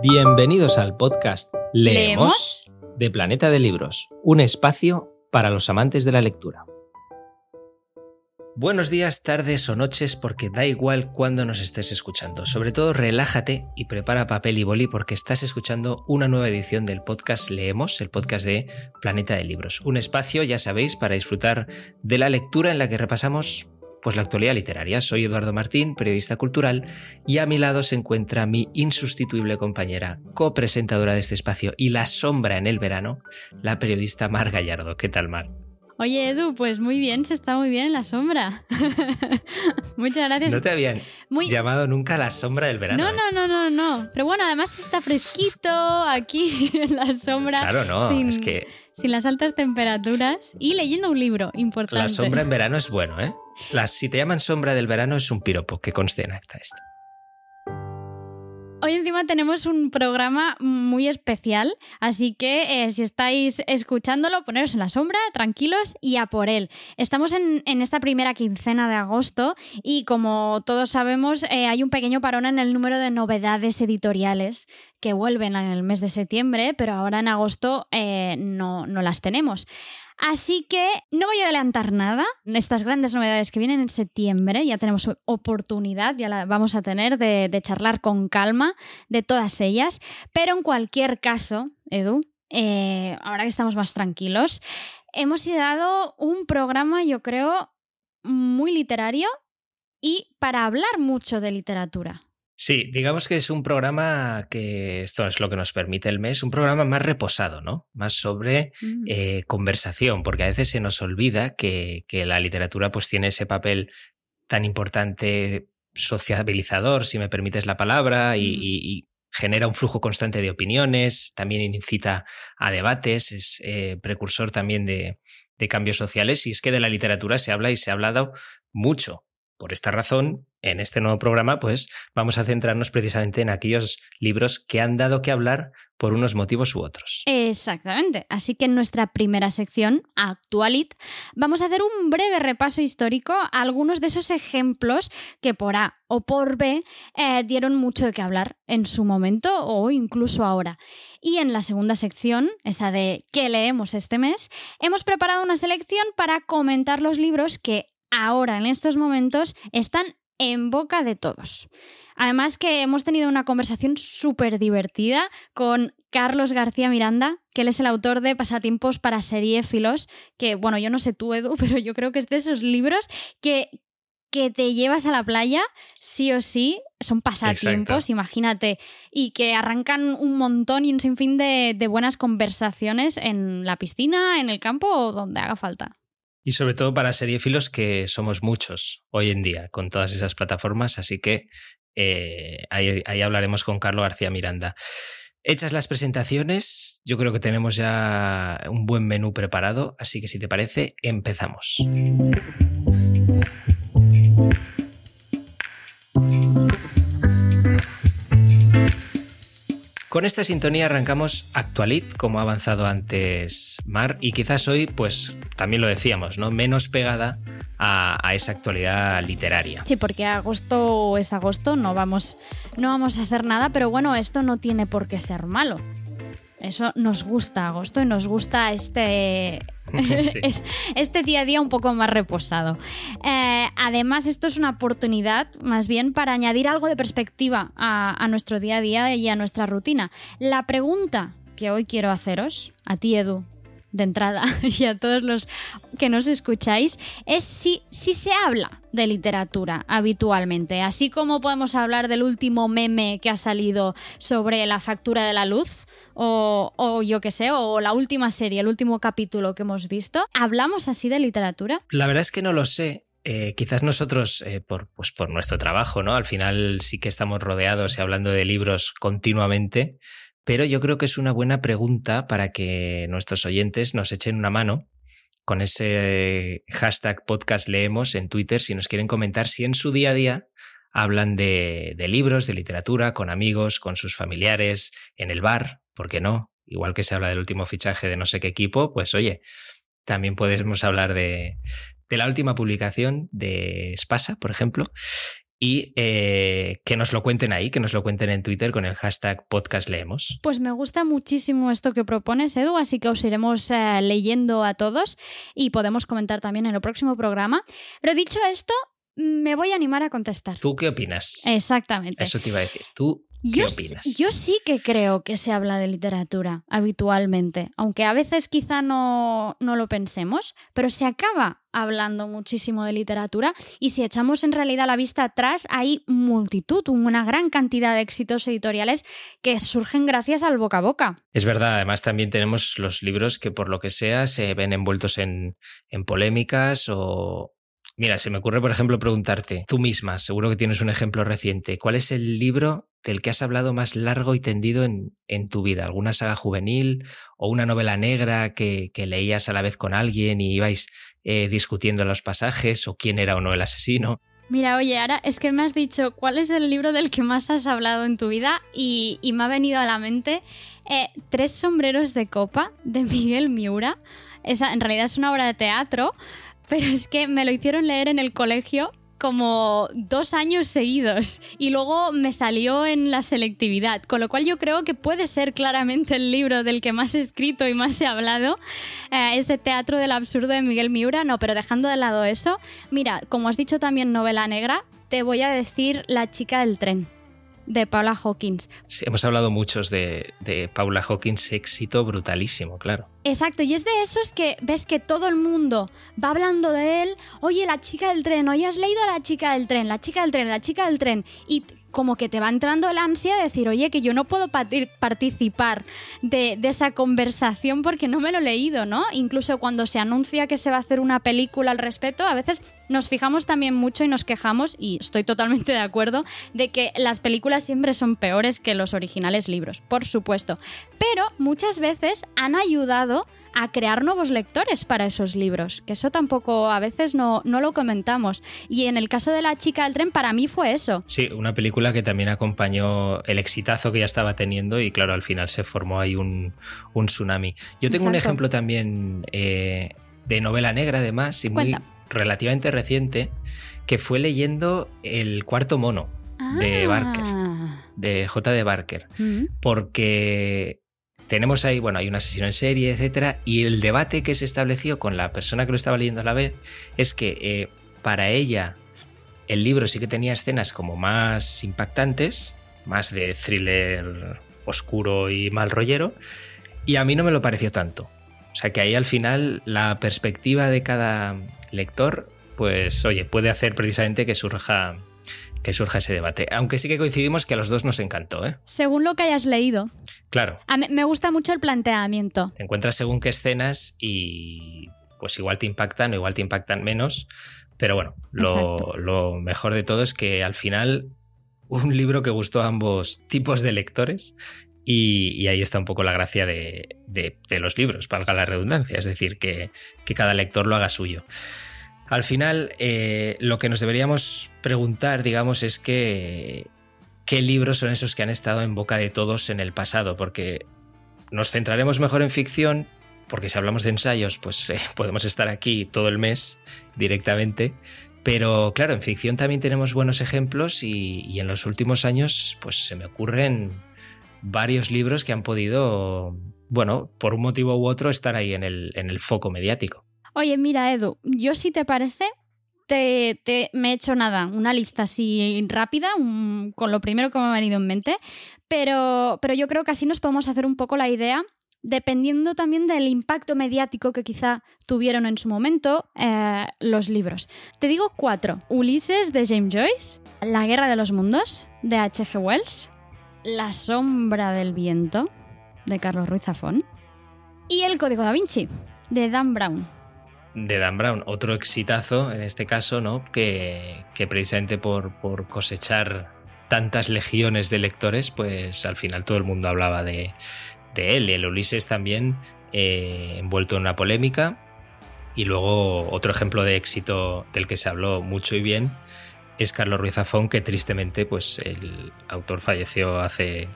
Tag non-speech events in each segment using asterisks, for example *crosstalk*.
Bienvenidos al podcast Leemos, de Planeta de Libros, un espacio para los amantes de la lectura. Buenos días, tardes o noches, porque da igual cuándo nos estés escuchando. Sobre todo, relájate y prepara papel y boli porque estás escuchando una nueva edición del podcast Leemos, el podcast de Planeta de Libros. Un espacio, ya sabéis, para disfrutar de la lectura en la que repasamos pues la actualidad literaria. Soy Eduardo Martín, periodista cultural, y a mi lado se encuentra mi insustituible compañera, copresentadora de este espacio y la sombra en el verano, la periodista Mar Gallardo. ¿Qué tal, Mar? Oye, Edu, pues muy bien, se está muy bien en la sombra. *laughs* Muchas gracias. No te habían llamado nunca la sombra del verano. No, no, no, no, no. Pero bueno, además está fresquito aquí *laughs* en la sombra. Claro, no, es que. Sin las altas temperaturas y leyendo un libro importante. La sombra en *laughs* verano es bueno, ¿eh? Las, si te llaman sombra del verano es un piropo, que conste en acta esto. Hoy encima tenemos un programa muy especial, así que eh, si estáis escuchándolo, poneros en la sombra, tranquilos y a por él. Estamos en, esta primera quincena de agosto y como todos sabemos eh, hay un pequeño parón en el número de novedades editoriales que vuelven en el mes de septiembre, pero ahora en agosto eh, no, no las tenemos. Así que no voy a adelantar nada. Estas grandes novedades que vienen en septiembre, ya tenemos oportunidad, ya la vamos a tener de, charlar con calma de todas ellas. Pero en cualquier caso, Edu, eh, ahora que estamos más tranquilos, hemos dado un programa, yo creo, muy literario y para hablar mucho de literatura. Sí, digamos que es un programa que esto es lo que nos permite el mes, un programa más reposado, ¿no? Más sobre mm. eh, conversación, porque a veces se nos olvida que, la literatura pues tiene ese papel tan importante sociabilizador, si me permites la palabra, y, mm. genera un flujo constante de opiniones, también incita a debates, es eh, precursor también de, de cambios sociales, y es que de la literatura se habla y se ha hablado mucho. Por esta razón, en este nuevo programa, pues vamos a centrarnos precisamente en aquellos libros que han dado que hablar por unos motivos u otros. Exactamente. Así que en nuestra primera sección, Actualit, vamos a hacer un breve repaso histórico a algunos de esos ejemplos que por A o por B eh, dieron mucho de qué hablar en su momento o incluso ahora. Y en la segunda sección, esa de ¿qué leemos este mes?, hemos preparado una selección para comentar los libros que ahora, en estos momentos, están en boca de todos. Además que hemos tenido una conversación súper divertida con Carlos García Miranda, que él es el autor de Pasatiempos para Seriéfilos, que bueno, yo no sé tú, Edu, *laughs* pero yo creo que es de esos libros que, que te llevas a la playa, sí o sí, son pasatiempos, imagínate, y que arrancan un montón y un sinfín de, de buenas conversaciones en la piscina, en el campo o donde haga falta. Y sobre todo para seriefilos que somos muchos hoy en día con todas esas plataformas, así que eh, ahí, ahí hablaremos con Carlos García Miranda. Hechas las presentaciones, yo creo que tenemos ya un buen menú preparado, así que si te parece, empezamos. Con esta sintonía arrancamos Actualit, como ha avanzado antes Mar, y quizás hoy, pues también lo decíamos, ¿no? Menos pegada a, esa actualidad literaria. Sí, porque agosto es agosto, no vamos, no vamos a hacer nada, pero bueno, esto no tiene por qué ser malo. Eso nos gusta agosto y nos gusta este, *laughs* este día a día un poco más reposado. Eh, además, esto es una oportunidad más bien para añadir algo de perspectiva a, a nuestro día a día y a nuestra rutina. La pregunta que hoy quiero haceros, a ti Edu, de entrada *laughs* y a todos los que nos escucháis es si, si se habla de literatura habitualmente, así como podemos hablar del último meme que ha salido sobre la factura de la luz o, o yo qué sé, o la última serie, el último capítulo que hemos visto. ¿Hablamos así de literatura? La verdad es que no lo sé. Eh, quizás nosotros, eh, por, pues por nuestro trabajo, ¿no? Al final sí que estamos rodeados y hablando de libros continuamente, pero yo creo que es una buena pregunta para que nuestros oyentes nos echen una mano con ese hashtag podcast leemos en Twitter si nos quieren comentar si en su día a día hablan de, libros, de literatura, con amigos, con sus familiares, en el bar, ¿por qué no? Igual que se habla del último fichaje de no sé qué equipo, pues oye, también podemos hablar de, de la última publicación de Spasa, por ejemplo. Y eh, que nos lo cuenten ahí, que nos lo cuenten en Twitter con el hashtag podcast leemos. Pues me gusta muchísimo esto que propones, Edu, así que os iremos eh, leyendo a todos y podemos comentar también en el próximo programa. Pero dicho esto, me voy a animar a contestar. ¿Tú qué opinas? Exactamente. Eso te iba a decir. ¿Tú ¿Qué yo, sí que creo que se habla de literatura habitualmente, aunque a veces quizá no, no, lo pensemos, pero se acaba hablando muchísimo de literatura y si echamos en realidad la vista atrás hay multitud, una gran cantidad de éxitos editoriales que surgen gracias al boca a boca. Es verdad, además también tenemos los libros que por lo que sea se ven envueltos en, en polémicas o, Mira, se me ocurre, por ejemplo, preguntarte, tú misma, seguro que tienes un ejemplo reciente, ¿cuál es el libro del que has hablado más largo y tendido en, en tu vida? ¿Alguna saga juvenil o una novela negra que, que leías a la vez con alguien y ibais eh, discutiendo los pasajes o quién era o no el asesino? Mira, oye, ahora es que me has dicho cuál es el libro del que más has hablado en tu vida y, y me ha venido a la mente eh, Tres sombreros de copa de *laughs* Miguel Miura. Esa en realidad es una obra de teatro, pero es que me lo hicieron leer en el colegio como dos años seguidos y luego me salió en la selectividad, con lo cual yo creo que puede ser claramente el libro del que más he escrito y más he hablado, eh, ese Teatro del Absurdo de Miguel Miura, no, pero dejando de lado eso, mira, como has dicho también novela negra, te voy a decir La chica del tren de Paula Hawkins. Sí, hemos hablado muchos de, de, Paula Hawkins, éxito brutalísimo, claro. Exacto, y es de esos que ves que todo el mundo va hablando de él, oye, la chica del tren, oye, has leído a la chica del tren, la chica del tren, la chica del tren, y como que te va entrando el ansia de decir, oye, que yo no puedo participar de, de, esa conversación porque no me lo he leído, ¿no? Incluso cuando se anuncia que se va a hacer una película al respecto, a veces nos fijamos también mucho y nos quejamos, y estoy totalmente de acuerdo, de que las películas siempre son peores que los originales libros, por supuesto. Pero muchas veces han ayudado a crear nuevos lectores para esos libros, que eso tampoco a veces no, no, lo comentamos. Y en el caso de La chica del tren, para mí fue eso. Sí, una película que también acompañó el exitazo que ya estaba teniendo y claro, al final se formó ahí un, un tsunami. Yo tengo Exacto. un ejemplo también eh, de novela negra además y muy Cuenta. relativamente reciente, que fue leyendo El cuarto mono ah. de Barker, de J. de Barker, Mm. porque tenemos ahí, bueno, hay un asesino en serie, etcétera, y el debate que se estableció con la persona que lo estaba leyendo a la vez es que eh, para ella el libro sí que tenía escenas como más impactantes, más de thriller oscuro y mal rollero, y a mí no me lo pareció tanto. O sea que ahí al final la perspectiva de cada lector, pues oye, puede hacer precisamente que surja que surja ese debate. Aunque sí que coincidimos que a los dos nos encantó, ¿eh? Según lo que hayas leído. Claro. A mí, me gusta mucho el planteamiento. Te encuentras según qué escenas y pues igual te impactan o igual te impactan menos. Pero bueno, lo, lo, mejor de todo es que al final un libro que gustó a ambos tipos de lectores y, y ahí está un poco la gracia de, de, de, los libros, valga la redundancia, es decir, que, que cada lector lo haga suyo. Al final, eh, lo que nos deberíamos preguntar, digamos, es que qué libros son esos que han estado en boca de todos en el pasado, porque nos centraremos mejor en ficción, porque si hablamos de ensayos, pues eh, *laughs* podemos estar aquí todo el mes directamente. Pero claro, en ficción también tenemos buenos ejemplos y, en los últimos años, pues se me ocurren varios libros que han podido, bueno, por un motivo u otro, estar ahí en el foco mediático. Oye, mira, Edu, yo si te parece, te, me he hecho nada, una lista así rápida, con lo primero que me ha venido en mente, pero, pero yo creo que así nos podemos hacer un poco la idea, dependiendo también del impacto mediático que quizá tuvieron en su momento eh, los libros. Te digo cuatro. Ulises de James Joyce, La Guerra de los Mundos de H.G. Wells, La Sombra del Viento de Carlos Ruiz Zafón y El Código da Vinci de Dan Brown de Dan Brown, otro exitazo en este caso, ¿no? Que, precisamente por, por, cosechar tantas legiones de lectores, pues al final todo el mundo hablaba de, de él. El Ulises también eh, envuelto en una polémica. Y luego otro ejemplo de éxito del que se habló mucho y bien es Carlos Ruiz Zafón, que tristemente, pues el autor falleció hace,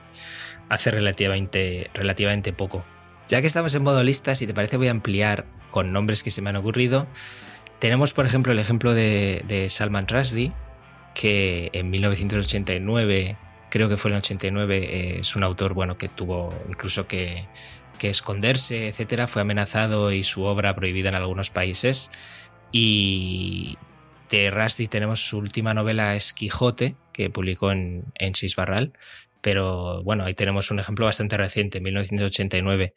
hace relativamente, relativamente poco. Ya que estamos en modo lista, si te parece voy a ampliar con nombres que se me han ocurrido. Tenemos, por ejemplo, el ejemplo de, Salman Rushdie, que en 1989, creo que fue en el 89, eh, es un autor bueno, que tuvo incluso que, esconderse, etcétera, fue amenazado y su obra prohibida en algunos países. Y de Rusty tenemos su última novela, es Quijote, que publicó en, en. Pero bueno, ahí tenemos un ejemplo bastante reciente, 1989.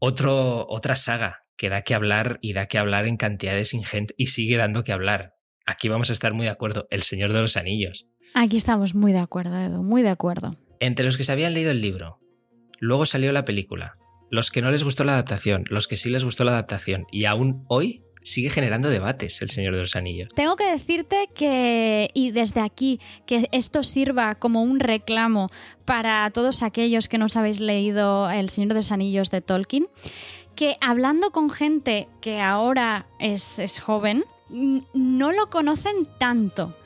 Otro, otra saga que da que hablar y da que hablar en cantidades ingentes y sigue dando que hablar. Aquí vamos a estar muy de acuerdo. El Señor de los Anillos. Aquí estamos muy de acuerdo, Edu, muy de acuerdo. Entre los que se habían leído el libro, luego salió la película, los que no les gustó la adaptación, los que sí les gustó la adaptación y aún hoy sigue generando debates El Señor de los Anillos. Tengo que decirte que, y desde aquí, que esto sirva como un reclamo para todos aquellos que no os habéis leído El Señor de los Anillos de Tolkien, que hablando con gente que ahora es, es joven, no lo conocen tanto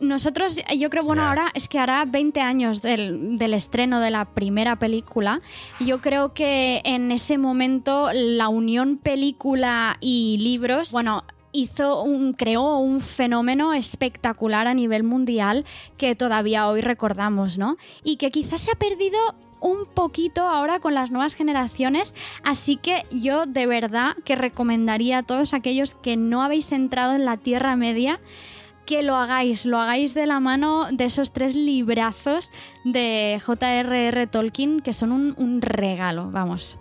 nosotros, yo creo, bueno, ahora es que hará 20 años del, estreno de la primera película. Yo creo que en ese momento la unión película y libros, bueno, hizo un, creó un fenómeno espectacular a nivel mundial que todavía hoy recordamos, ¿no? Y que quizás se ha perdido un poquito ahora con las nuevas generaciones, así que yo de verdad que recomendaría a todos aquellos que no habéis entrado en la Tierra Media que lo hagáis, lo hagáis de la mano de esos tres librazos de J.R.R. Tolkien que son un, regalo, vamos.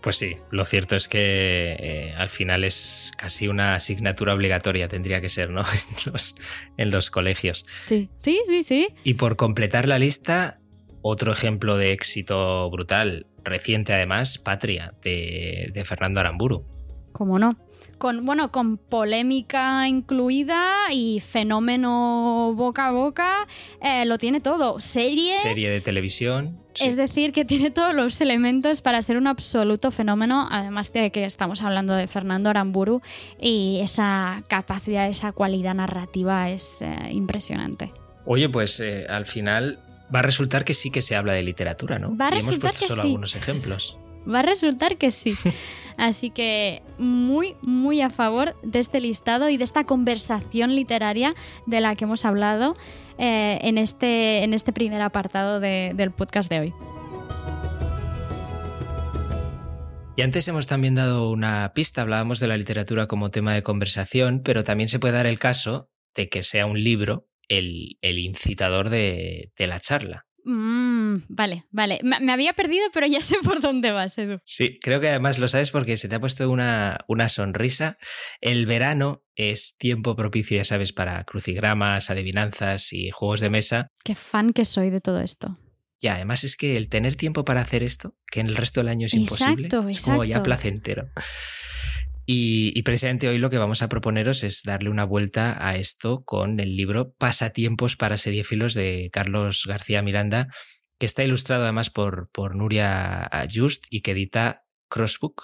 Pues sí, lo cierto es que eh, al final es casi una asignatura obligatoria, tendría que ser, ¿no? *laughs* en, los, en los colegios. Sí, sí, sí, sí. Y por completar la lista, otro ejemplo de éxito brutal, reciente además, Patria, de, de Fernando Aramburu. ¿Cómo no? Con, bueno, con polémica incluida y fenómeno boca a boca, eh, lo tiene todo. Serie. Serie de televisión. Es decir, que tiene todos los elementos para ser un absoluto fenómeno, además de que estamos hablando de Fernando Aramburu y esa capacidad, esa cualidad narrativa es eh, impresionante. Oye, pues eh, al final va a resultar que sí que se habla de literatura, ¿no? Va a y hemos puesto solo sí. algunos ejemplos. Va a resultar que sí. *laughs* Así que muy, muy a favor de este listado y de esta conversación literaria de la que hemos hablado eh, en, este, en este primer apartado del podcast de hoy. Y antes hemos también dado una pista, hablábamos de la literatura como tema de conversación, pero también se puede dar el caso de que sea un libro el, incitador de la charla. Mm, vale, vale. Me, había perdido, pero ya sé por dónde vas, Edu. Sí, creo que además lo sabes porque se te ha puesto una, una sonrisa. El verano es tiempo propicio, ya sabes, para crucigramas, adivinanzas y juegos de mesa. Qué fan que soy de todo esto. Y además es que el tener tiempo para hacer esto, que en el resto del año es imposible, es como ya placentero. Y, precisamente hoy lo que vamos a proponeros es darle una vuelta a esto con el libro Pasatiempos para seriéfilos de Carlos García Miranda, que está ilustrado además por, por Nuria Just y que edita Crossbook.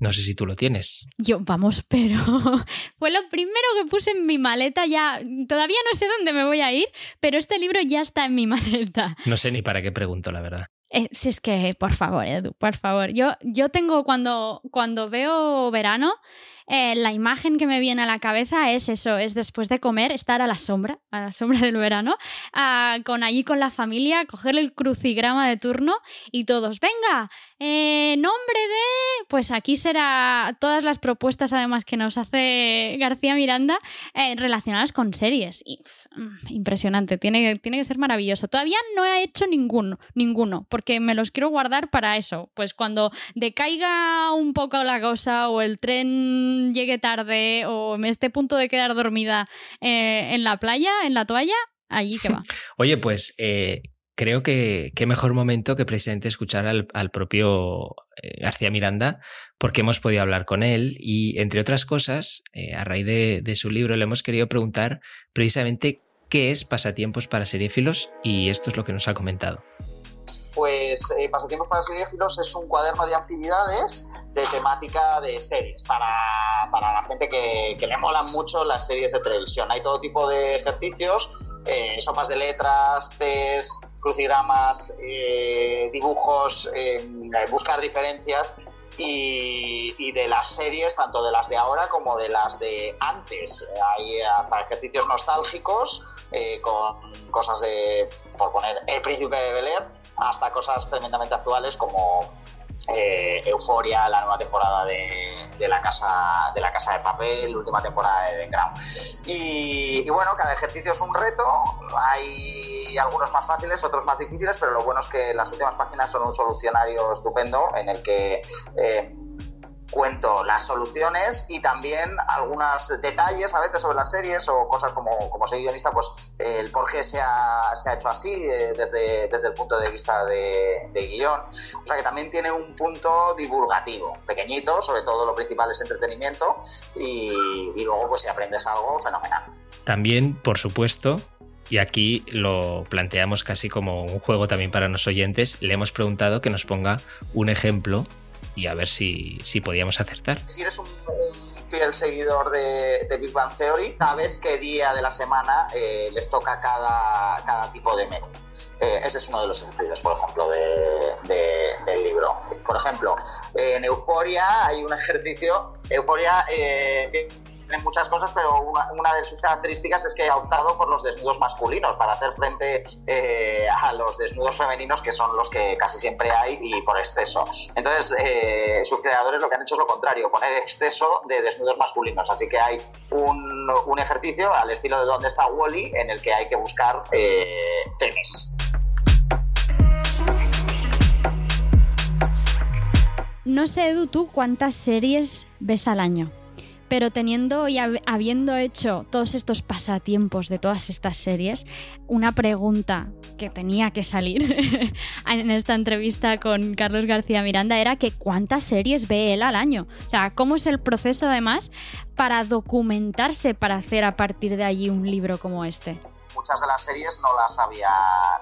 No sé si tú lo tienes. Yo, vamos, pero *laughs* fue lo primero que puse en mi maleta ya. Todavía no sé dónde me voy a ir, pero este libro ya está en mi *laughs* maleta. No sé ni para qué pregunto, la verdad. Eh, si es que, por favor, Edu, por favor. Yo, yo tengo cuando, cuando veo verano, eh, la imagen que me viene a la cabeza es eso, es después de comer, estar a la sombra, a la sombra *laughs* del verano, ah, con allí con la familia, coger el crucigrama de turno y todos, venga, eh, nombre de, pues aquí será todas las propuestas además que nos hace García Miranda eh, relacionadas con series. Mm, impresionante, tiene, tiene que ser maravilloso. Todavía no he hecho ninguno, ninguno, porque me los quiero guardar para eso, pues cuando decaiga un poco la cosa o el tren llegue tarde o me esté a punto de quedar dormida eh, en la playa, en la toalla, allí que va. *laughs* Oye, pues eh, creo que qué mejor momento que precisamente escuchar al, propio eh, García Miranda, porque hemos podido hablar con él y, entre otras cosas, a raíz de, de, su libro, le hemos querido preguntar precisamente qué es Pasatiempos para Seriéfilos y esto es lo que nos ha comentado eh, Pasatiempos para Seriéfilos es un cuaderno de actividades de temática de series para, la gente que, le molan mucho las series de televisión. Hay todo tipo de ejercicios, eh, de letras, test, crucigramas, eh, dibujos, buscar diferencias y, de las series, tanto de las de ahora como de las de antes. Hay hasta ejercicios nostálgicos eh, con cosas de, por poner, El Príncipe de Bel hasta cosas tremendamente actuales como eh, Euforia, la nueva temporada de, la casa de la casa de papel, última temporada de The. Y, bueno, cada ejercicio es un reto. Hay algunos más fáciles, otros más difíciles, pero lo bueno es que las últimas páginas son un solucionario estupendo en el que eh, cuento las soluciones y también algunos detalles a veces sobre las series o cosas como, como soy guionista, pues el por qué se ha, se ha hecho así eh, desde, desde el punto de vista de, guion. O sea que también tiene un punto divulgativo, pequeñito, sobre todo lo principal es entretenimiento y, y luego pues si aprendes algo, fenomenal. También, por supuesto, y aquí lo planteamos casi como un juego también para los oyentes, le hemos preguntado que nos ponga un ejemplo y a ver si, si podíamos acertar. Si eres un, fiel seguidor de, Big Bang Theory, sabes qué día de la semana eh, les toca cada, cada tipo de menú. Eh, ese es uno de los ejercicios, por ejemplo, de, del libro. Por ejemplo, en Euforia hay un ejercicio. Euforia eh, tiene muchas cosas, pero una, de sus características es que ha optado por los desnudos masculinos para hacer frente eh, a los desnudos femeninos, que son los que casi siempre hay y por exceso. Entonces, eh, sus creadores lo que han hecho es lo contrario, poner exceso de desnudos masculinos. Así que hay un, ejercicio al estilo de donde está Wally, en el que hay que buscar eh, tenis. No sé, Edu, tú cuántas series ves al año pero teniendo y habiendo hecho todos estos pasatiempos de todas estas series, una pregunta que tenía que salir *laughs* en esta entrevista con Carlos García Miranda era que cuántas series ve él al año. O sea, cómo es el proceso además para documentarse para hacer a partir de allí un libro como este muchas de las series no las había,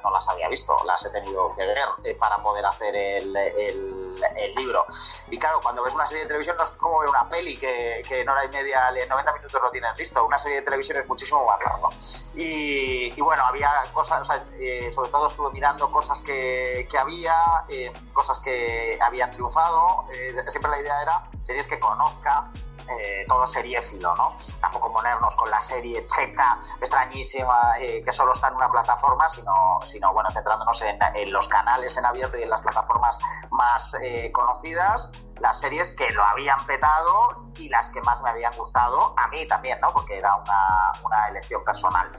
no las había visto, las he tenido que ver eh, para poder hacer el, el, libro. Y claro, cuando ves una serie de televisión no es como ver una peli que, que en hora y media, en 90 minutos lo tienes listo. Una serie de televisión es muchísimo más largo. Y, y bueno, había cosas, eh, sobre todo estuve mirando cosas que, que había, eh, cosas que habían triunfado. siempre la idea era series que conozca, eh, todo seriéfilo, ¿no? Tampoco ponernos con la serie checa, extrañísima, eh, que solo está en una plataforma, sino, sino bueno, centrándonos en, los canales en abierto y en las plataformas más eh, conocidas las series que lo habían petado y las que más me habían gustado, a mí también, ¿no? Porque era una, una elección personal.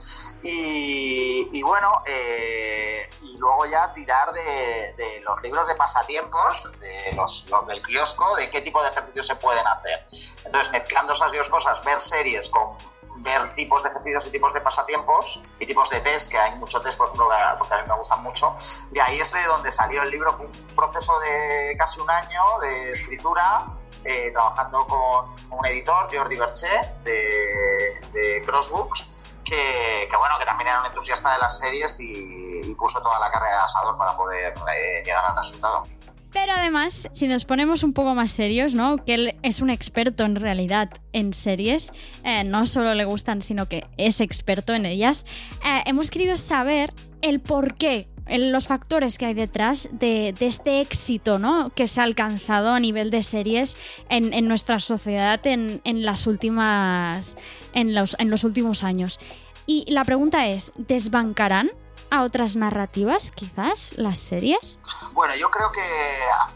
Y, bueno, eh, y luego ya tirar de, de, los libros de pasatiempos, de los, los, del kiosco, de qué tipo de ejercicios se pueden hacer. Entonces, mezclando esas dos cosas, ver series con ver tipos de ejercicios y tipos de pasatiempos y tipos de test, que hay mucho test, por ejemplo, porque a mí me gustan mucho. De ahí es de donde salió el libro, un proceso de casi un año de escritura, eh, trabajando con un editor, Jordi Berché, de, de Crossbooks, que, que, bueno, que también era un entusiasta de las series y, puso toda la carrera de asador para poder eh, llegar al resultado. Pero además, si nos ponemos un poco más serios, ¿no? Que él es un experto en realidad en series, eh, no solo le gustan, sino que es experto en ellas, eh, hemos querido saber el por qué los factores que hay detrás de, este éxito ¿no? que se ha alcanzado a nivel de series en, nuestra sociedad en, las últimas, en, los, en los últimos años. Y la pregunta es, ¿desbancarán a otras narrativas, quizás, las series? Bueno, yo creo que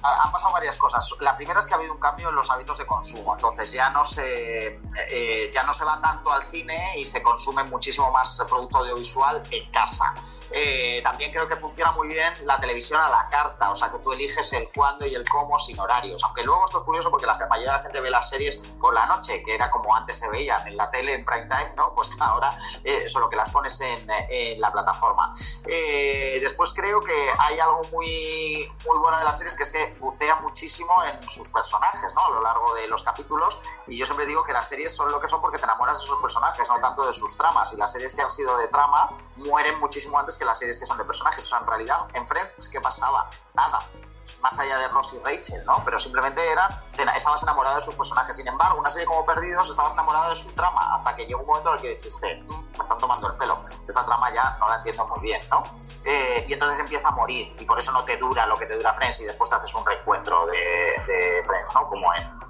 han pasado varias cosas. La primera es que ha habido un cambio en los hábitos de consumo. Entonces ya no se, eh, ya no se va tanto al cine y se consume muchísimo más producto audiovisual en casa. Eh, también creo que funciona muy bien la televisión a la carta, o sea que tú eliges el cuándo y el cómo sin horarios. Aunque luego esto es curioso porque la mayoría de la gente ve las series por la noche, que era como antes se veían en la tele en prime time, ¿no? Pues *laughs* ahora eh, solo que las pones en, la plataforma. Eh, después creo que hay algo muy, muy bueno de las series que es que bucea muchísimo en sus personajes, ¿no? A lo largo de los capítulos. Y yo siempre digo que las series son lo que son porque te enamoras de sus personajes, no tanto de sus tramas. Y las series que han sido de trama mueren muchísimo antes que las series que son de personajes. O sea, en realidad, en Friends, ¿qué pasaba? Nada. más allá de Ross y Rachel, ¿no? Pero simplemente eran, estabas enamorado de sus personajes. Sin embargo, una serie como Perdidos, estabas enamorado de su trama, hasta que llegó un momento en el que dijiste, mm, me están tomando el pelo, esta trama ya no la entiendo muy bien, ¿no? Eh, y entonces empieza a morir, y por eso no te dura lo que te dura Friends, y después te haces un reencuentro de, de Friends, ¿no? Como en,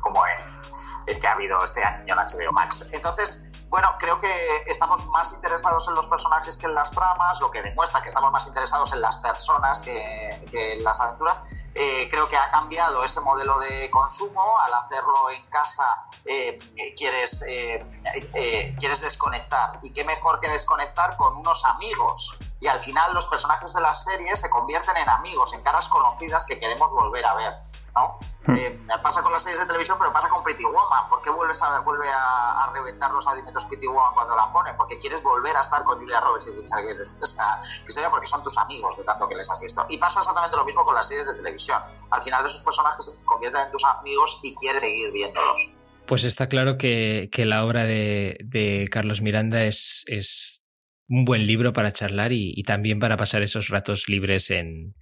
como en el que ha habido este año en HBO Max. Entonces, bueno, creo que estamos más interesados en los personajes que en las tramas, lo que demuestra que estamos más interesados en las personas que, en las aventuras. Eh, creo que ha cambiado ese modelo de consumo. Al hacerlo en casa, eh, quieres, eh, quieres desconectar. Y qué mejor que desconectar con unos amigos. Y al final, los personajes de las series se convierten en amigos, en caras conocidas que queremos volver a ver. ¿No? Hmm. Eh, pasa con las series de televisión, pero pasa con Pretty Woman. ¿Por qué vuelves a, vuelve a, reventar los alimentos Pretty Woman cuando la pone? Porque quieres volver a estar con Julia Roberts y Richard Gere. O sea, porque son tus amigos de tanto que les has visto. Y pasa exactamente lo mismo con las series de televisión. Al final, esos personajes se convierten en tus amigos y quieres seguir viéndolos. Pues está claro que, la obra de, Carlos Miranda es, es un buen libro para charlar y, también para pasar esos ratos libres en,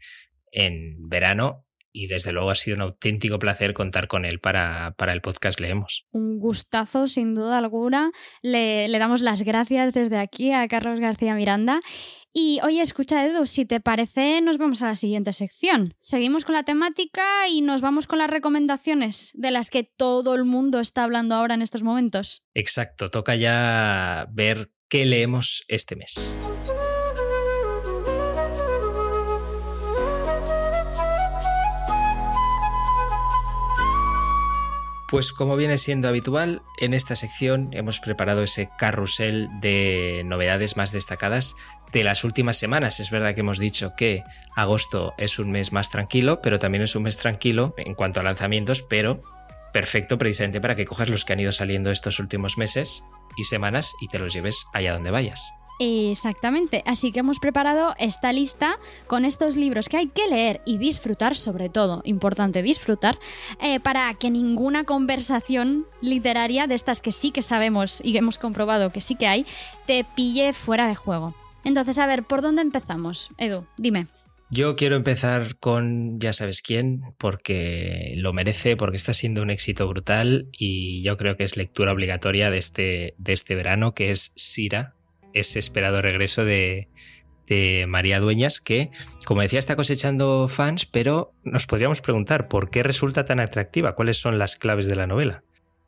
en verano y desde luego ha sido un auténtico placer contar con él para, para el podcast Leemos. Un gustazo, sin duda alguna. Le, le, damos las gracias desde aquí a Carlos García Miranda. Y oye, escucha Edu, si te parece, nos vamos a la siguiente sección. Seguimos con la temática y nos vamos con las recomendaciones de las que todo el mundo está hablando ahora en estos momentos. Exacto, toca ya ver qué leemos este mes. Pues como viene siendo habitual, en esta sección hemos preparado ese carrusel de novedades más destacadas de las últimas semanas. Es verdad que hemos dicho que agosto es un mes más tranquilo, pero también es un mes tranquilo en cuanto a lanzamientos, pero perfecto precisamente para que cojas los que han ido saliendo estos últimos meses y semanas y te los lleves allá donde vayas. Exactamente, así que hemos preparado esta lista con estos libros que hay que leer y disfrutar, sobre todo, importante disfrutar, eh, para que ninguna conversación literaria de estas que sí que sabemos y hemos comprobado que sí que hay, te pille fuera de juego. Entonces, a ver, ¿por dónde empezamos? Edu, dime. Yo quiero empezar con ya sabes quién, porque lo merece, porque está siendo un éxito brutal y yo creo que es lectura obligatoria de este, de este verano, que es Sira ese esperado regreso de, María Dueñas, que, como decía, está cosechando fans, pero nos podríamos preguntar por qué resulta tan atractiva, cuáles son las claves de la novela.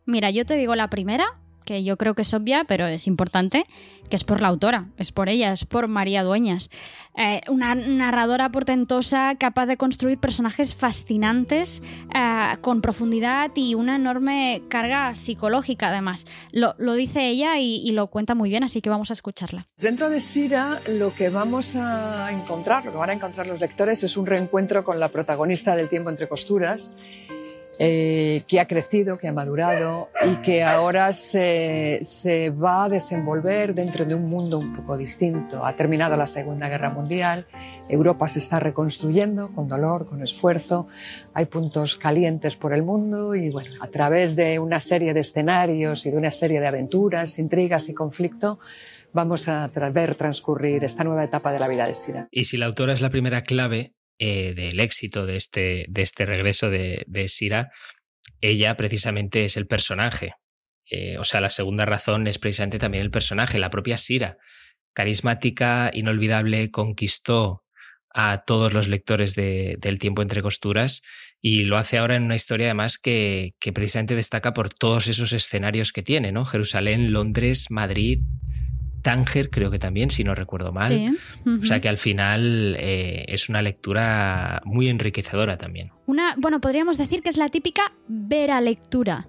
Mira, yo te digo la primera, que yo creo que es obvia, pero es importante, que es por la autora, es por ella, es por María Dueñas. Eh, una narradora portentosa capaz de construir personajes fascinantes eh, con profundidad y una enorme carga psicológica además. Lo, dice ella y, lo cuenta muy bien, así que vamos a escucharla. Dentro de Sira lo que vamos a encontrar, lo que van a encontrar los lectores es un reencuentro con la protagonista del tiempo entre costuras eh, que ha crecido, que ha madurado y que ahora se, se, va a desenvolver dentro de un mundo un poco distinto. Ha terminado la Segunda Guerra Mundial, Europa se está reconstruyendo con dolor, con esfuerzo, hay puntos calientes por el mundo y bueno, a través de una serie de escenarios y de una serie de aventuras, intrigas y conflicto, vamos a ver transcurrir esta nueva etapa de la vida de Sira. Y si la autora es la primera clave, eh, del éxito de este, de este regreso de, de Sira, ella precisamente es el personaje. Eh, o sea, la segunda razón es precisamente también el personaje, la propia Sira. Carismática, inolvidable, conquistó a todos los lectores de, del tiempo entre costuras y lo hace ahora en una historia además que, que, precisamente destaca por todos esos escenarios que tiene, ¿no? Jerusalén, Londres, Madrid, Tánger, creo que también, si no recuerdo mal. O sea que al final eh, es una lectura muy enriquecedora también. Una, bueno, podríamos decir que es la típica vera lectura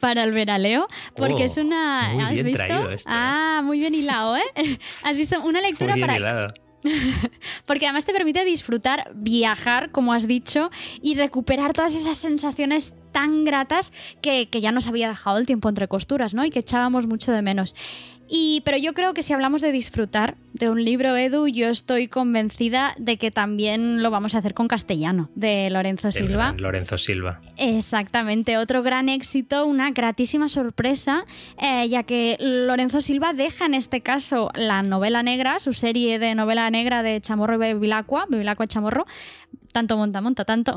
para el veraleo, porque es oh, una. Muy bien traído esto. ¿eh? Ah, muy bien hilado, ¿eh? *laughs* Has visto una lectura muy bien para. Hilado. *laughs* Porque además te permite disfrutar, viajar, como has dicho, y recuperar todas esas sensaciones tan gratas que, que ya nos había dejado el tiempo entre costuras, ¿no? Y que echábamos mucho de menos. Y, pero yo creo que si hablamos de disfrutar de un libro, Edu, yo estoy convencida de que también lo vamos a hacer con castellano, de Lorenzo Silva. Lorenzo Silva. Exactamente, otro gran éxito, una gratísima sorpresa, eh, ya que Lorenzo Silva deja en este caso la novela negra, su serie de novela negra de Chamorro y Bevilacqua, Bevilacqua Chamorro, tanto monta, monta tanto,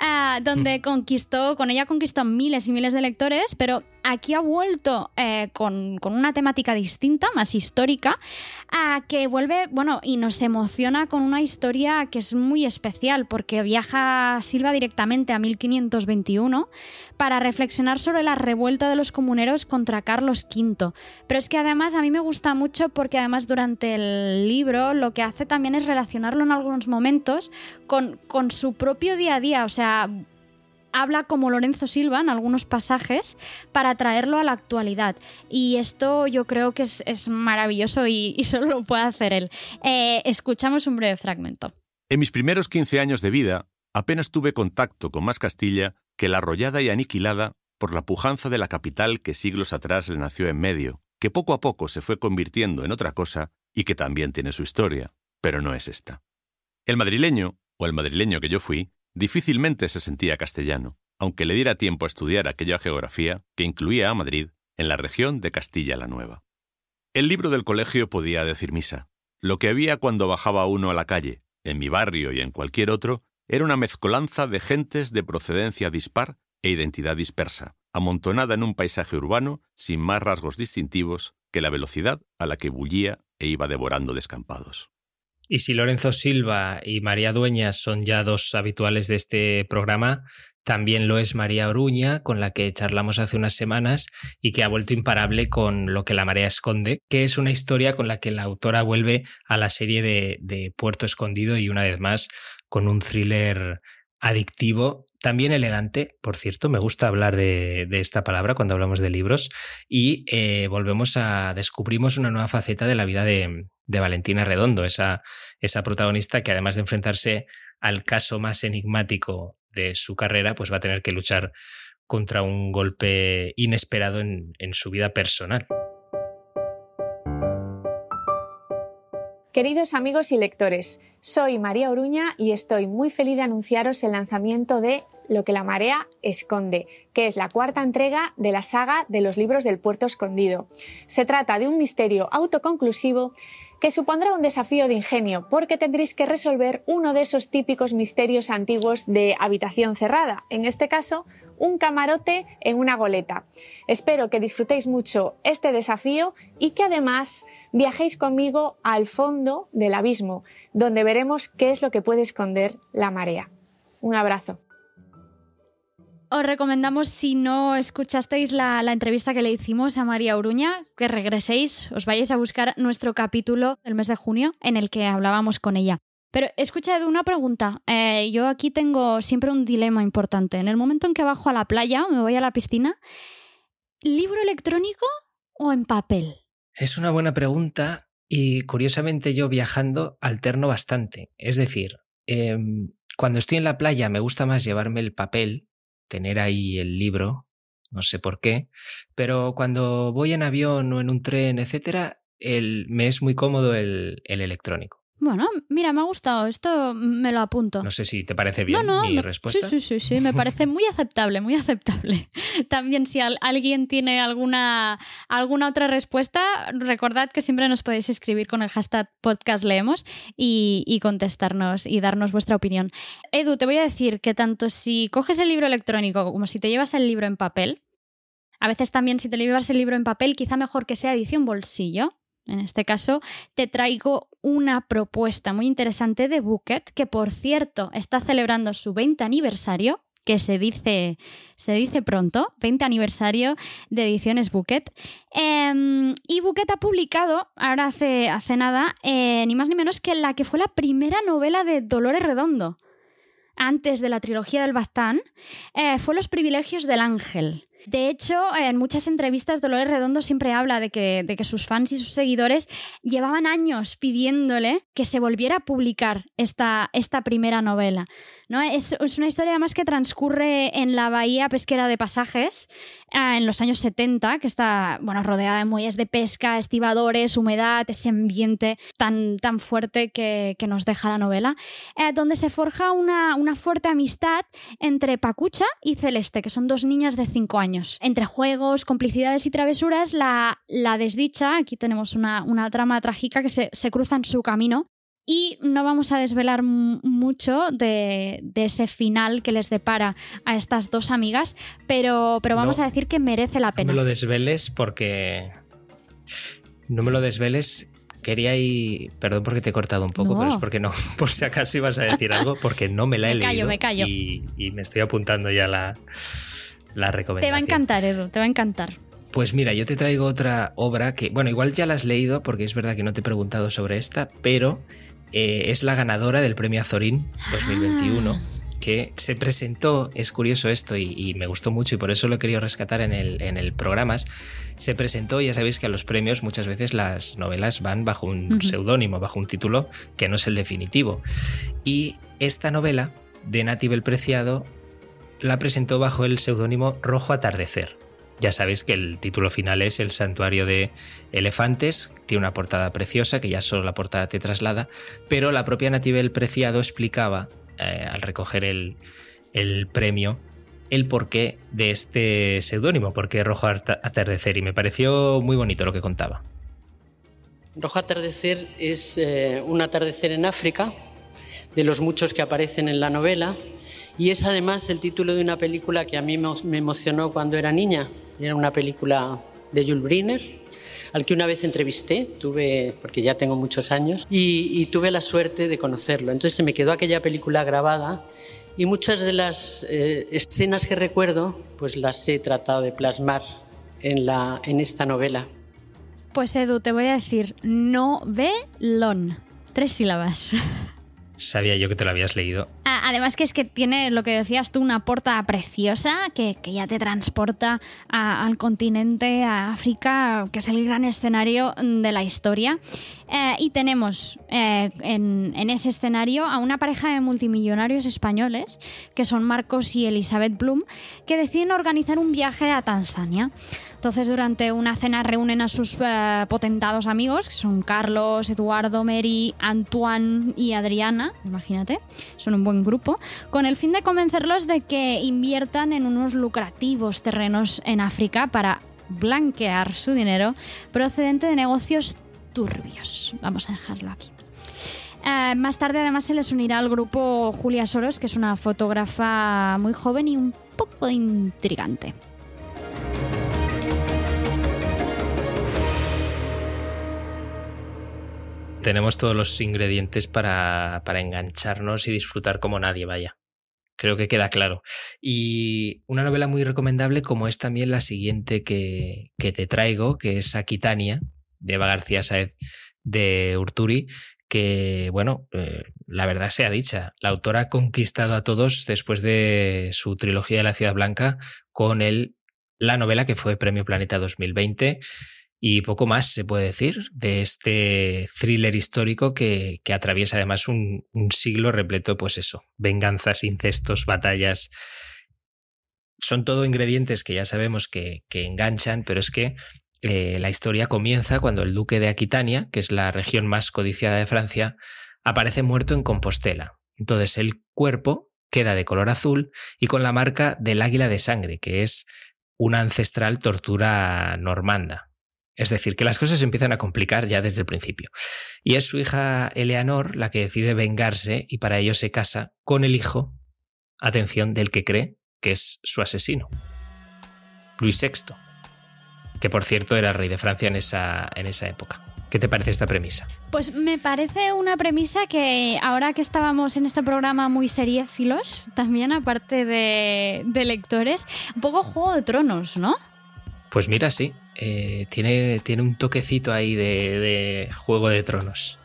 ah, *laughs* donde *laughs* conquistó, con ella conquistó miles y miles de lectores, pero aquí ha vuelto eh, con, una temática distinta, más histórica, a que vuelve, bueno, y nos emociona con una historia que es muy especial, porque viaja Silva directamente a 1521 para reflexionar sobre la revuelta de los comuneros contra Carlos V. Pero es que además a mí me gusta mucho porque además durante el libro lo que hace también es relacionarlo en algunos momentos con, con su propio día a día, o sea, habla como Lorenzo Silva en algunos pasajes para traerlo a la actualidad. Y esto yo creo que es, maravilloso y, solo lo puede hacer él. Eh, escuchamos un breve fragmento. En mis primeros 15 años de vida, apenas tuve contacto con más Castilla que la arrollada y aniquilada por la pujanza de la capital que siglos atrás le nació en medio, que poco a poco se fue convirtiendo en otra cosa y que también tiene su historia, pero no es esta. El madrileño, o el madrileño que yo fui, Difícilmente se sentía castellano, aunque le diera tiempo a estudiar aquella geografía que incluía a Madrid en la región de Castilla la Nueva. El libro del colegio podía decir misa. Lo que había cuando bajaba uno a la calle, en mi barrio y en cualquier otro, era una mezcolanza de gentes de procedencia dispar e identidad dispersa, amontonada en un paisaje urbano sin más rasgos distintivos que la velocidad a la que bullía e iba devorando descampados. Y si Lorenzo Silva y María Dueñas son ya dos habituales de este programa, también lo es María Oruña, con la que charlamos hace unas semanas y que ha vuelto imparable con Lo que la marea esconde, que es una historia con la que la autora vuelve a la serie de, Puerto Escondido y una vez más con un thriller adictivo, también elegante, por cierto, me gusta hablar de, esta palabra cuando hablamos de libros, y eh, volvemos a descubrimos una nueva faceta de la vida de, de Valentina Redondo, esa, esa protagonista que además de enfrentarse al caso más enigmático de su carrera, pues va a tener que luchar contra un golpe inesperado en, en su vida personal. Queridos amigos y lectores, soy María Oruña y estoy muy feliz de anunciaros el lanzamiento de Lo que la marea esconde, que es la cuarta entrega de la saga de los libros del puerto escondido. Se trata de un misterio autoconclusivo que supondrá un desafío de ingenio porque tendréis que resolver uno de esos típicos misterios antiguos de habitación cerrada, en este caso un camarote en una goleta. Espero que disfrutéis mucho este desafío y que además viajéis conmigo al fondo del abismo, donde veremos qué es lo que puede esconder la marea. Un abrazo. Os recomendamos, si no escuchasteis la, entrevista que le hicimos a María Uruña, que regreséis, os vayáis a buscar nuestro capítulo del mes de junio en el que hablábamos con ella. Pero escucha una pregunta. Eh, yo aquí tengo siempre un dilema importante. En el momento en que bajo a la playa, me voy a la piscina, ¿libro electrónico o en papel? Es una buena pregunta y curiosamente yo viajando alterno bastante. Es decir, em, cuando estoy en la playa me gusta más llevarme el papel tener ahí el libro, no sé por qué, pero cuando voy en avión o en un tren, etcétera, el, me es muy cómodo el, el electrónico. Bueno, mira, me ha gustado. Esto me lo apunto. No sé si te parece bien mi respuesta. Sí, sí, sí, sí, me parece muy aceptable, muy aceptable. *laughs* También si alguien tiene alguna, alguna otra respuesta, recordad que siempre nos podéis escribir con el hashtag podcastleemos y, y contestarnos y darnos vuestra opinión. Edu, te voy a decir que tanto si coges el libro electrónico como si te llevas el libro en papel, a veces también si te llevas el libro en papel, quizá mejor que sea edición bolsillo, en este caso, te traigo una propuesta muy interesante de Bucket, que por cierto está celebrando su 20 aniversario, que se dice, se dice pronto, 20 aniversario de ediciones Bucket. Em, y Bucket ha publicado, ahora hace, hace nada, eh, ni más ni menos que la que fue la primera novela de Dolores Redondo, antes de la trilogía del Bastán, eh, fue Los privilegios del ángel. De hecho, en muchas entrevistas Dolores Redondo siempre habla de que, de que sus fans y sus seguidores llevaban años pidiéndole que se volviera a publicar esta, esta primera novela. ¿No? Es, una historia además que transcurre en la bahía pesquera de Pasajes ah, en los años 70, que está bueno, rodeada de muelles de pesca, estibadores, humedad, ese ambiente tan, tan fuerte que, nos deja la novela, eh, donde se forja una, fuerte amistad entre Pacucha y Celeste, que son dos niñas de 5 años. Entre juegos, complicidades y travesuras, la, la desdicha, aquí tenemos una, trama trágica que se, se cruza en su camino y no vamos a desvelar mucho de, ese final que les depara a estas dos amigas, pero, pero vamos a decir que merece la pena. No me lo desveles porque... No me lo desveles quería ir. Perdón porque te he cortado un poco, pero es porque no, *laughs* por si acaso ibas a decir algo, porque no me la he *laughs* me leído. Me callo. Y, y, me estoy apuntando ya la, la recomendación. Te va a encantar, Edu, te va a encantar. Pues mira, yo te traigo otra obra que, bueno, igual ya la has leído porque es verdad que no te he preguntado sobre esta, pero eh, es la ganadora del premio Azorín 2021. Ah. Que se presentó, es curioso esto y, me gustó mucho y por eso lo he querido rescatar en el, en el programa. Se presentó, ya sabéis que a los premios muchas veces las novelas van bajo un seudónimo, bajo un título que no es el definitivo. Y esta novela de Nati Preciado la presentó bajo el seudónimo Rojo Atardecer. Ya sabéis que el título final es El santuario de elefantes, tiene una portada preciosa que ya solo la portada te traslada, pero la propia Natibel Preciado explicaba eh, al recoger el, premio el porqué de este seudónimo, porque Rojo Atardecer, y me pareció muy bonito lo que contaba. Rojo Atardecer es eh, un atardecer en África, de los muchos que aparecen en la novela, y es además el título de una película que a mí me emocionó cuando era niña. Era una película de Jules Briner, al que una vez entrevisté, tuve, porque ya tengo muchos años, y, tuve la suerte de conocerlo. Entonces se me quedó aquella película grabada y muchas de las eh, escenas que recuerdo, pues las he tratado de plasmar en, la, en esta novela. Pues Edu, te voy a decir, no ve lon. Tres sílabas. *laughs* Sabía yo que te lo habías leído. Además que es que tiene lo que decías tú, una porta preciosa que, ya te transporta al continente, a África, que es el gran escenario de la historia. Eh, y tenemos eh, en, en, ese escenario a una pareja de multimillonarios españoles, que son Marcos y Elizabeth Bloom, que deciden organizar un viaje a Tanzania. Entonces, durante una cena reúnen a sus eh, potentados amigos, que son Carlos, Eduardo, Mary, Antoine y Adriana, imagínate, son un buen grupo, con el fin de convencerlos de que inviertan en unos lucrativos terrenos en África para blanquear su dinero procedente de negocios Vamos a dejarlo aquí. Eh, más tarde además se les unirá al grupo Julia Soros, que es una fotógrafa muy joven y un poco intrigante. tenemos todos los ingredientes para, engancharnos y disfrutar como nadie, vaya. Creo que queda claro. Y una novela muy recomendable como es también la siguiente que, te traigo, que es Aquitania, de Eva García Saez de Urturi, que, bueno, eh, la verdad sea dicha, la autora ha conquistado a todos después de su trilogía de la Ciudad Blanca con el, la novela que fue Premio Planeta 2020 y poco más se puede decir de este thriller histórico que, atraviesa además un, siglo repleto, pues eso, venganzas, incestos, batallas. Son todo ingredientes que ya sabemos que, enganchan, pero es que eh, la historia comienza cuando el duque de Aquitania, que es la región más codiciada de Francia, aparece muerto en Compostela. Entonces el cuerpo queda de color azul y con la marca del águila de sangre, que es una ancestral tortura normanda. Es decir, que las cosas se empiezan a complicar ya desde el principio. Y es su hija Eleanor la que decide vengarse y para ello se casa con el hijo, atención, del que cree que es su asesino, Luis VI, que por cierto era rey de Francia en esa, en esa época. ¿Qué te parece esta premisa? Pues me parece una premisa que ahora que estábamos en este programa muy seriéfilos, también aparte de, de lectores, un poco Juego de Tronos, ¿no? Pues mira, sí. Eh, tiene, tiene un toquecito ahí de, Juego de Tronos.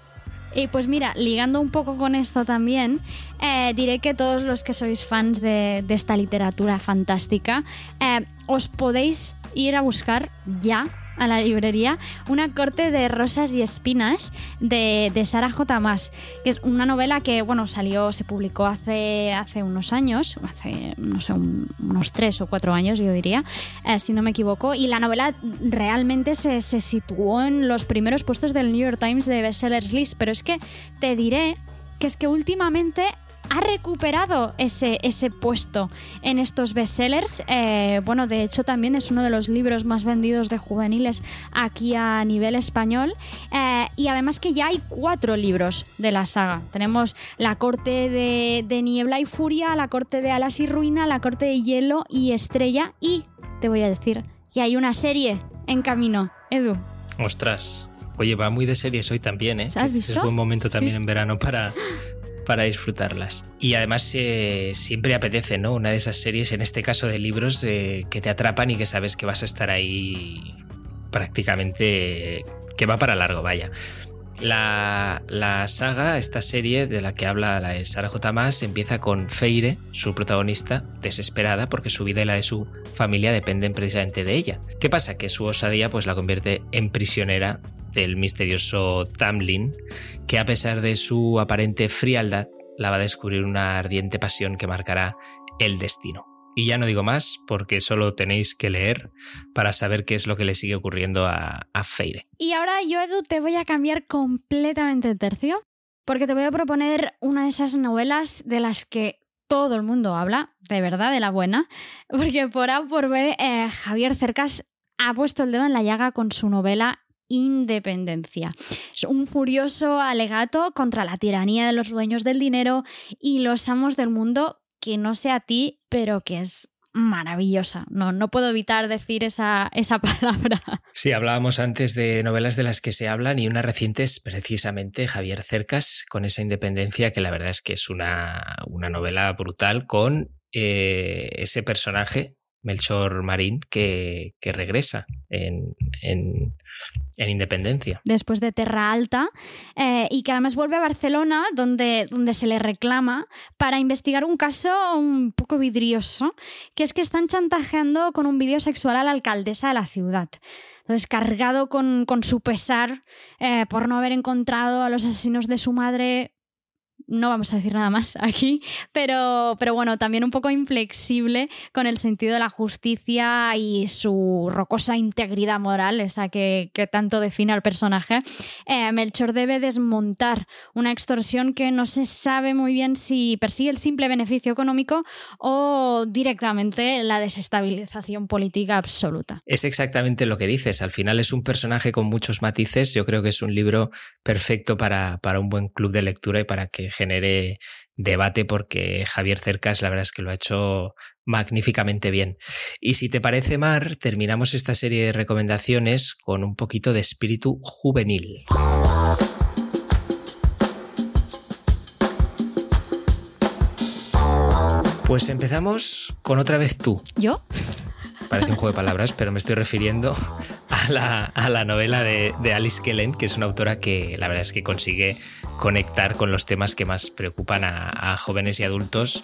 Y pues mira, ligando un poco con esto también, eh, diré que todos los que sois fans de, esta literatura fantástica, eh, os podéis ir a buscar ya a la librería una corte de rosas y espinas de, de Sara J. Más, que es una novela que, bueno, salió, se publicó hace, hace unos años, hace, no sé, unos tres o cuatro años, yo diría, eh, si no me equivoco, y la novela realmente se, se situó en los primeros puestos del New York Times de Bestsellers List, pero es que te diré que es que últimamente ha recuperado ese, ese puesto en estos bestsellers. Eh, bueno, de hecho también es uno de los libros más vendidos de juveniles aquí a nivel español. Eh, y además que ya hay cuatro libros de la saga. Tenemos La Corte de, de Niebla y Furia, La Corte de Alas y Ruina, La Corte de Hielo y Estrella y, te voy a decir, que hay una serie en camino. Edu. Ostras. Oye, va muy de series hoy también, ¿eh? ¿Has visto? Es buen momento también en verano para, *laughs* para disfrutarlas. Y además eh, siempre apetece, ¿no? Una de esas series, en este caso de libros, que te atrapan y que sabes que vas a estar ahí prácticamente... que va para largo, vaya. La, la, saga, esta serie de la que habla la de Sarah J. Empieza con Feire, su protagonista, desesperada porque su vida y la de su familia dependen precisamente de ella. ¿Qué pasa? Que su osadía pues, la convierte en prisionera del misterioso Tamlin, que a pesar de su aparente frialdad, la va a descubrir una ardiente pasión que marcará el destino. Y ya no digo más porque solo tenéis que leer para saber qué es lo que le sigue ocurriendo a, a Feire. Y ahora yo, Edu, te voy a cambiar completamente el tercio porque te voy a proponer una de esas novelas de las que todo el mundo habla, de verdad, de la buena, porque por A por B, eh, Javier Cercas ha puesto el dedo en la llaga con su novela Independencia. Es un furioso alegato contra la tiranía de los dueños del dinero y los amos del mundo que no sé a ti, pero que es maravillosa. No, no puedo evitar decir esa, esa *laughs* palabra. Sí, hablábamos antes de novelas de las que se hablan y una reciente es precisamente Javier Cercas con esa independencia que la verdad es que es una, una novela brutal con eh, ese personaje Melchor Marín que, que regresa en, en, en, Independencia. Después de Terra Alta eh, y que además vuelve a Barcelona donde, donde se le reclama para investigar un caso un poco vidrioso, que es que están chantajeando con un vídeo sexual a la alcaldesa de la ciudad. Entonces, cargado con, con su pesar eh, por no haber encontrado a los asesinos de su madre, no vamos a decir nada más *laughs* aquí, pero, pero bueno, también un poco inflexible con el sentido de la justicia y su rocosa integridad moral, esa que, que tanto define al personaje. Eh, Melchor debe desmontar una extorsión que no se sabe muy bien si persigue el simple beneficio económico o directamente la desestabilización política absoluta. Es exactamente lo que dices, al final es un personaje con muchos matices, yo creo que es un libro perfecto para, para un buen club de lectura y para que genere debate porque Javier Cercas la verdad es que lo ha hecho magníficamente bien. Y si te parece, Mar, terminamos esta serie de recomendaciones con un poquito de espíritu juvenil. Pues empezamos con otra vez tú. ¿Yo? Parece un juego de palabras, pero me estoy refiriendo a la, a la novela de, Alice Kellen, que es una autora que la verdad es que consigue conectar con los temas que más preocupan a, jóvenes y adultos.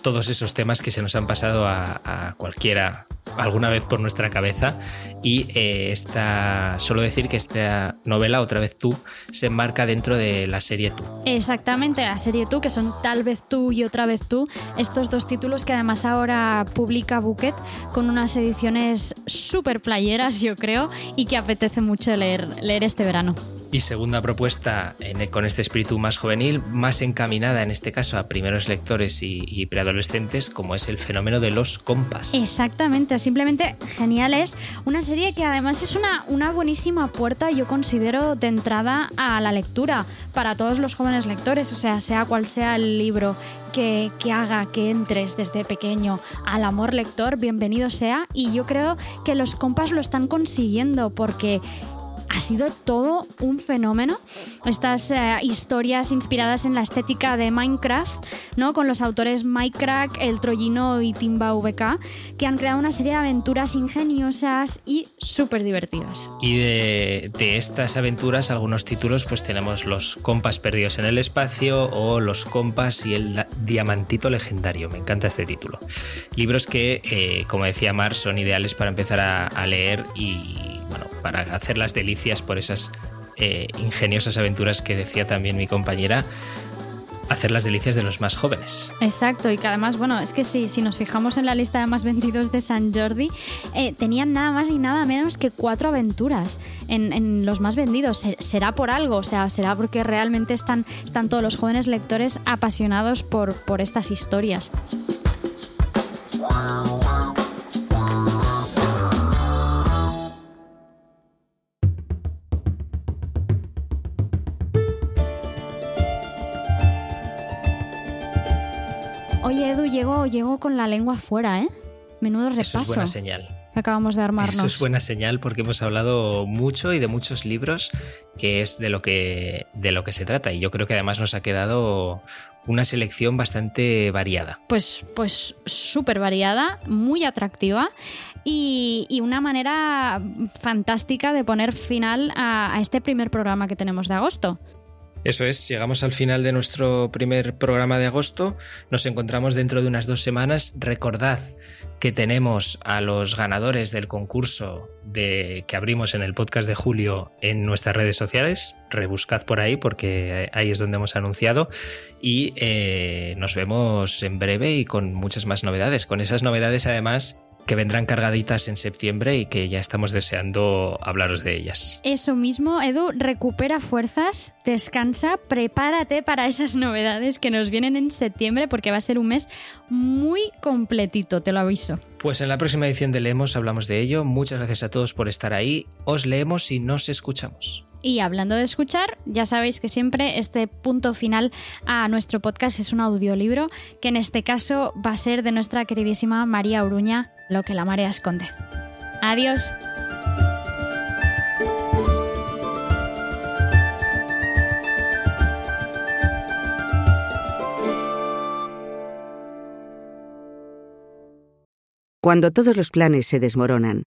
Todos esos temas que se nos han pasado a cualquiera alguna vez por nuestra cabeza y eh, esta, solo decir que esta novela, otra vez tú, se enmarca dentro de la serie tú. Exactamente, la serie tú, que son tal vez tú y otra vez tú, estos dos títulos que además ahora publica Bucket con unas ediciones súper playeras, yo creo, y que apetece mucho leer, leer este verano. Y segunda propuesta en, con este espíritu más juvenil, más encaminada en este caso a primeros lectores y, y, preadolescentes, como es el fenómeno de los compas. Exactamente, simplemente genial es una serie que además es una, una buenísima puerta, yo considero, de entrada a la lectura para todos los jóvenes lectores, o sea, sea cual sea el libro que, que, haga que entres desde pequeño al amor lector, bienvenido sea. Y yo creo que los compas lo están consiguiendo porque ha sido todo un fenómeno. Estas eh, historias inspiradas en la estética de Minecraft, ¿no? con los autores Minecraft, El Troyino y Timba VK, que han creado una serie de aventuras ingeniosas y súper divertidas. Y de, estas aventuras, algunos títulos, pues tenemos Los compas perdidos en el espacio o Los compas y el diamantito legendario. Me encanta este título. Libros que, eh, como decía Mar, son ideales para empezar a, leer y para hacer las delicias por esas eh, ingeniosas aventuras que decía también mi compañera. hacer las delicias de los más jóvenes. Exacto, y que además, bueno, es que si, si nos fijamos en la lista de más vendidos de San Jordi, eh, tenían nada más y nada menos que cuatro aventuras en, los más vendidos. Será por algo, o sea, será porque realmente están, están todos los jóvenes lectores apasionados por, por estas historias. Llegó con la lengua fuera, ¿eh? Menudo repaso. Eso es buena señal. Acabamos de armarnos. Eso es buena señal porque hemos hablado mucho y de muchos libros, que es de lo que, de lo que se trata. Y yo creo que además nos ha quedado una selección bastante variada. Pues, pues súper variada, muy atractiva. Y, una manera fantástica de poner final a este primer programa que tenemos de agosto. Eso es, llegamos al final de nuestro primer programa de agosto, nos encontramos dentro de unas dos semanas. Recordad que tenemos a los ganadores del concurso de, que abrimos en el podcast de julio en nuestras redes sociales. Rebuscad por ahí porque ahí es donde hemos anunciado. Y eh, nos vemos en breve y con muchas más novedades. Con esas novedades además que vendrán cargaditas en septiembre y que ya estamos deseando hablaros de ellas. Eso mismo, Edu, recupera fuerzas, descansa, prepárate para esas novedades que nos vienen en septiembre porque va a ser un mes muy completito, te lo aviso. Pues en la próxima edición de Leemos hablamos de ello. Muchas gracias a todos por estar ahí. Os leemos y nos escuchamos. Y hablando de escuchar, ya sabéis que siempre este punto final a nuestro podcast es un audiolibro, que en este caso va a ser de nuestra queridísima María Uruña, Lo que la marea esconde. Adiós. Cuando todos los planes se desmoronan,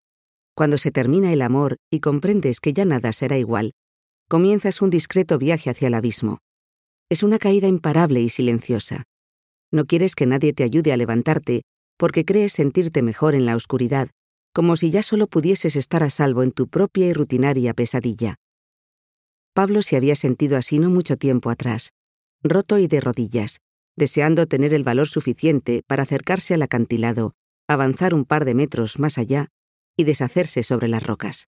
cuando se termina el amor y comprendes que ya nada será igual, comienzas un discreto viaje hacia el abismo. Es una caída imparable y silenciosa. No quieres que nadie te ayude a levantarte porque crees sentirte mejor en la oscuridad, como si ya solo pudieses estar a salvo en tu propia y rutinaria pesadilla. Pablo se había sentido así no mucho tiempo atrás, roto y de rodillas, deseando tener el valor suficiente para acercarse al acantilado, avanzar un par de metros más allá y deshacerse sobre las rocas.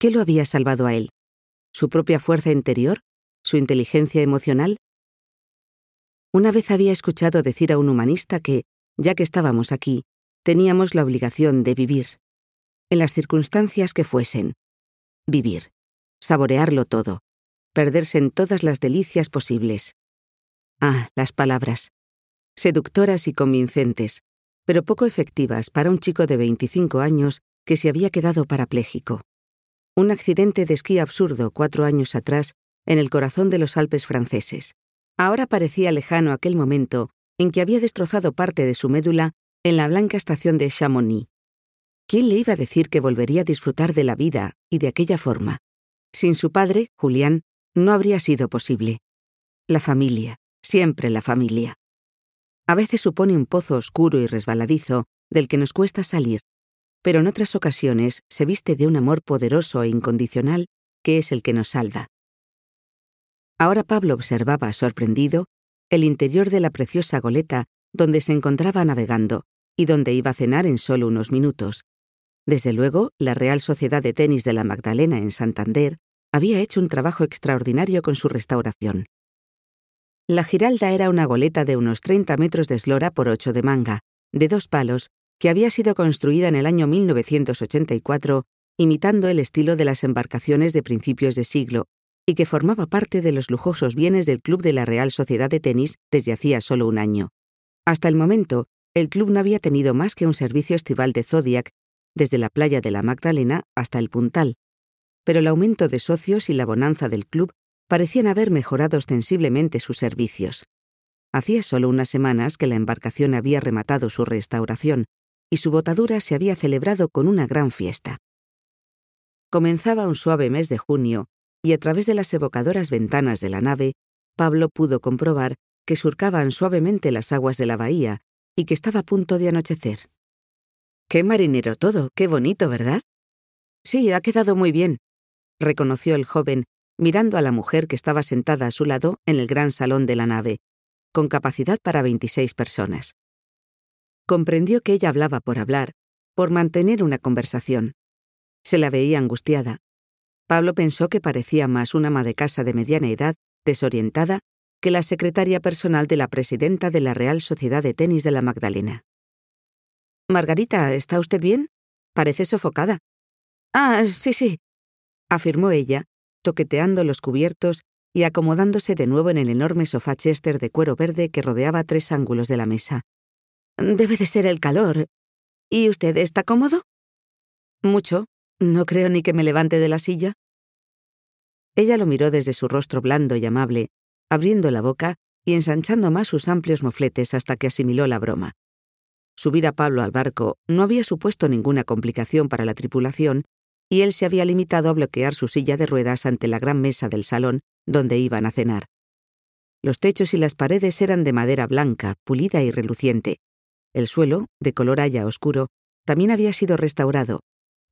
¿Qué lo había salvado a él? su propia fuerza interior, su inteligencia emocional? Una vez había escuchado decir a un humanista que, ya que estábamos aquí, teníamos la obligación de vivir, en las circunstancias que fuesen. Vivir, saborearlo todo, perderse en todas las delicias posibles. Ah, las palabras. Seductoras y convincentes, pero poco efectivas para un chico de 25 años que se había quedado parapléjico un accidente de esquí absurdo cuatro años atrás en el corazón de los Alpes franceses. Ahora parecía lejano aquel momento en que había destrozado parte de su médula en la blanca estación de Chamonix. ¿Quién le iba a decir que volvería a disfrutar de la vida y de aquella forma? Sin su padre, Julián, no habría sido posible. La familia, siempre la familia. A veces supone un pozo oscuro y resbaladizo del que nos cuesta salir, pero en otras ocasiones se viste de un amor poderoso e incondicional que es el que nos salva. Ahora Pablo observaba, sorprendido, el interior de la preciosa goleta donde se encontraba navegando y donde iba a cenar en solo unos minutos. Desde luego, la Real Sociedad de Tenis de la Magdalena en Santander había hecho un trabajo extraordinario con su restauración. La Giralda era una goleta de unos 30 metros de eslora por 8 de manga, de dos palos que había sido construida en el año 1984 imitando el estilo de las embarcaciones de principios de siglo y que formaba parte de los lujosos bienes del Club de la Real Sociedad de Tenis desde hacía solo un año. Hasta el momento, el club no había tenido más que un servicio estival de Zodiac desde la playa de la Magdalena hasta el Puntal, pero el aumento de socios y la bonanza del club parecían haber mejorado ostensiblemente sus servicios. Hacía solo unas semanas que la embarcación había rematado su restauración, y su botadura se había celebrado con una gran fiesta. Comenzaba un suave mes de junio, y a través de las evocadoras ventanas de la nave, Pablo pudo comprobar que surcaban suavemente las aguas de la bahía y que estaba a punto de anochecer. Qué marinero todo, qué bonito, ¿verdad? Sí, ha quedado muy bien, reconoció el joven, mirando a la mujer que estaba sentada a su lado en el gran salón de la nave, con capacidad para 26 personas. Comprendió que ella hablaba por hablar, por mantener una conversación. Se la veía angustiada. Pablo pensó que parecía más una ama de casa de mediana edad, desorientada, que la secretaria personal de la presidenta de la Real Sociedad de Tenis de la Magdalena. Margarita, ¿está usted bien? Parece sofocada. Ah, sí, sí, afirmó ella, toqueteando los cubiertos y acomodándose de nuevo en el enorme sofá Chester de cuero verde que rodeaba tres ángulos de la mesa. Debe de ser el calor. ¿Y usted está cómodo? Mucho. No creo ni que me levante de la silla. Ella lo miró desde su rostro blando y amable, abriendo la boca y ensanchando más sus amplios mofletes hasta que asimiló la broma. Subir a Pablo al barco no había supuesto ninguna complicación para la tripulación, y él se había limitado a bloquear su silla de ruedas ante la gran mesa del salón donde iban a cenar. Los techos y las paredes eran de madera blanca, pulida y reluciente. El suelo, de color haya oscuro, también había sido restaurado,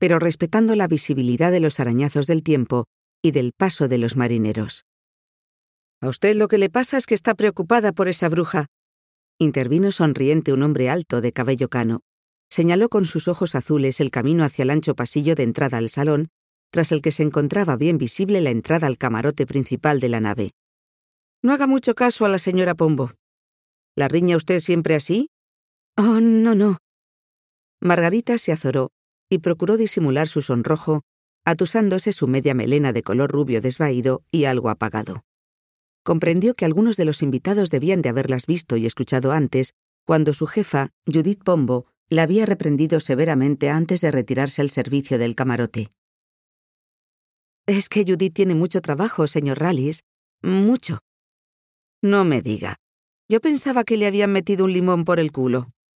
pero respetando la visibilidad de los arañazos del tiempo y del paso de los marineros. A usted lo que le pasa es que está preocupada por esa bruja. Intervino sonriente un hombre alto de cabello cano. Señaló con sus ojos azules el camino hacia el ancho pasillo de entrada al salón, tras el que se encontraba bien visible la entrada al camarote principal de la nave. No haga mucho caso a la señora Pombo. ¿La riña usted siempre así? Oh, no, no. Margarita se azoró y procuró disimular su sonrojo, atusándose su media melena de color rubio desvaído y algo apagado. Comprendió que algunos de los invitados debían de haberlas visto y escuchado antes, cuando su jefa, Judith Pombo, la había reprendido severamente antes de retirarse al servicio del camarote. Es que Judith tiene mucho trabajo, señor Rallis. Mucho. No me diga. Yo pensaba que le habían metido un limón por el culo.